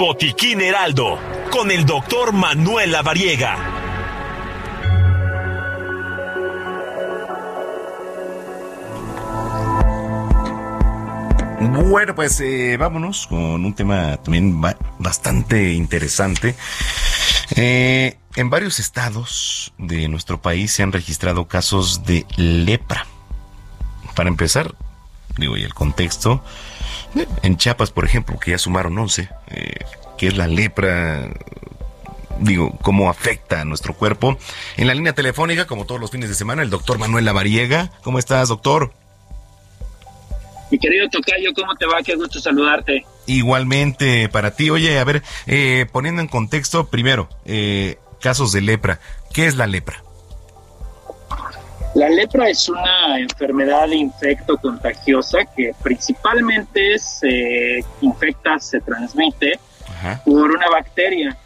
Botiquín Heraldo, con el doctor Manuel Lavariega. Bueno, pues eh, vámonos con un tema también bastante interesante. Eh, en varios estados de nuestro país se han registrado casos de lepra. Para empezar, digo, y el contexto, en Chiapas, por ejemplo, que ya sumaron 11, eh, que es la lepra, digo, cómo afecta a nuestro cuerpo. En la línea telefónica, como todos los fines de semana, el doctor Manuel Lavariega. ¿Cómo estás, doctor? Mi querido Tocayo, ¿cómo te va? Qué gusto saludarte. Igualmente para ti. Oye, a ver, eh, poniendo en contexto, primero, eh, casos de lepra. ¿Qué es la lepra? La lepra es una enfermedad infecto contagiosa que principalmente se infecta, se transmite por una bacteria.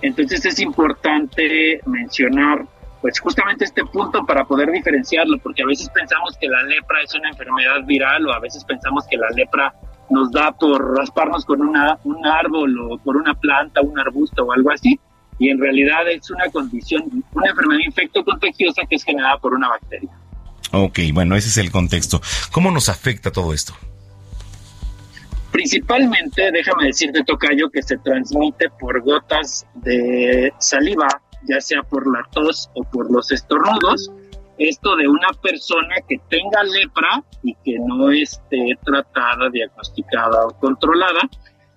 Entonces es importante mencionar pues justamente este punto para poder diferenciarlo, porque a veces pensamos que la lepra es una enfermedad viral o a veces pensamos que la lepra nos da por rasparnos con una, un árbol o por una planta, un arbusto o algo así, y en realidad es una condición, una enfermedad infecto contagiosa que es generada por una bacteria. Ok, bueno, ese es el contexto. ¿Cómo nos afecta todo esto? Principalmente, déjame decirte, Tocayo, que se transmite por gotas de saliva, ya sea por la tos o por los estornudos. Esto de una persona que tenga lepra y que no esté tratada, diagnosticada o controlada.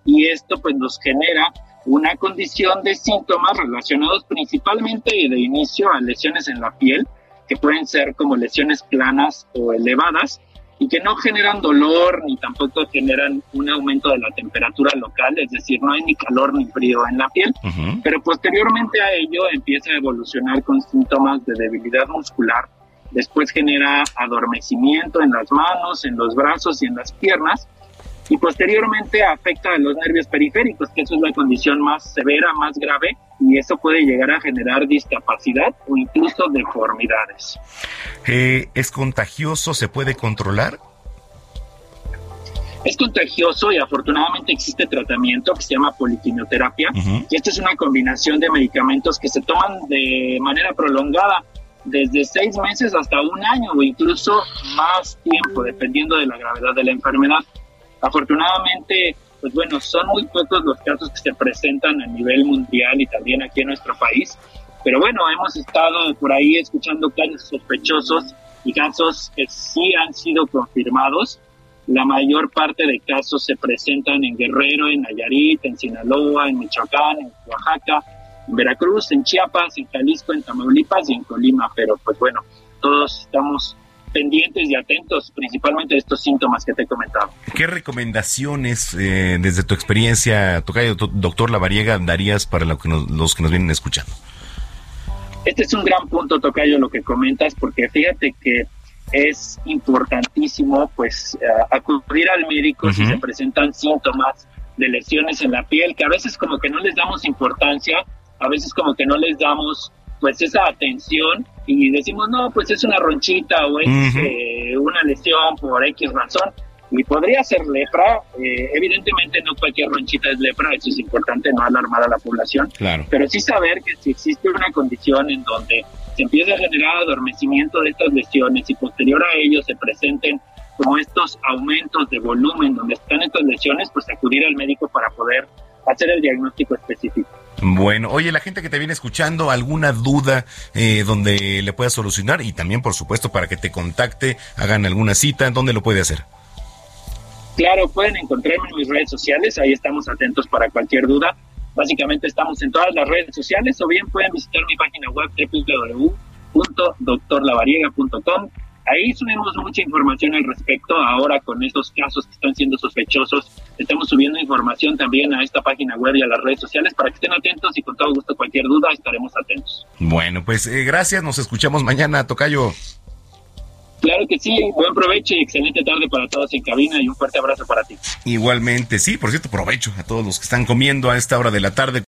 Y esto pues nos genera una condición de síntomas relacionados principalmente de inicio a lesiones en la piel, que pueden ser como lesiones planas o elevadas, y que no generan dolor ni tampoco generan un aumento de la temperatura local, es decir, no hay ni calor ni frío en la piel, pero posteriormente a ello empieza a evolucionar con síntomas de debilidad muscular, después genera adormecimiento en las manos, en los brazos y en las piernas, y posteriormente afecta a los nervios periféricos, que eso es la condición más severa, más grave, y eso puede llegar a generar discapacidad o incluso deformidades. Eh, ¿Es contagioso? ¿Se puede controlar? Es contagioso y afortunadamente existe tratamiento que se llama poliquimioterapia. Y esta es una combinación de medicamentos que se toman de manera prolongada, desde seis meses hasta un año o incluso más tiempo, dependiendo de la gravedad de la enfermedad. Afortunadamente, pues bueno, son muy pocos los casos que se presentan a nivel mundial y también aquí en nuestro país. Pero bueno, hemos estado por ahí escuchando casos sospechosos y casos que sí han sido confirmados. La mayor parte de casos se presentan en Guerrero, en Nayarit, en Sinaloa, en Michoacán, en Oaxaca, en Veracruz, en Chiapas, en Jalisco, en Tamaulipas y en Colima. Pero pues bueno, todos estamos pendientes y atentos principalmente de estos síntomas que te he comentado. ¿Qué recomendaciones eh, desde tu experiencia, Tocayo, doctor Lavariega, darías para los que nos vienen escuchando? Este es un gran punto, Tocayo, lo que comentas, porque fíjate que es importantísimo pues eh, acudir al médico si se presentan síntomas de lesiones en la piel, que a veces como que no les damos importancia, a veces como que no les damos pues esa atención y decimos, no, pues es una ronchita o es eh, una lesión por X razón. Y podría ser lepra, eh, evidentemente no cualquier ronchita es lepra, eso es importante, no alarmar a la población, claro. pero sí saber que si existe una condición en donde se empieza a generar adormecimiento de estas lesiones y posterior a ello se presenten como estos aumentos de volumen donde están estas lesiones, pues acudir al médico para poder hacer el diagnóstico específico. Bueno, oye, la gente que te viene escuchando, ¿alguna duda eh, donde le puedas solucionar? Y también, por supuesto, para que te contacte, hagan alguna cita, ¿dónde lo puede hacer? Claro, pueden encontrarme en mis redes sociales, ahí estamos atentos para cualquier duda. Básicamente estamos en todas las redes sociales o bien pueden visitar mi página web www.doctorlavariega.com Ahí subimos mucha información al respecto. Ahora con estos casos que están siendo sospechosos, estamos subiendo información también a esta página web y a las redes sociales para que estén atentos y con todo gusto cualquier duda estaremos atentos. Bueno, pues eh, gracias. Nos escuchamos mañana, Tocayo. Claro que sí, buen provecho y excelente tarde para todos en cabina y un fuerte abrazo para ti. Igualmente, sí, por cierto, provecho a todos los que están comiendo a esta hora de la tarde.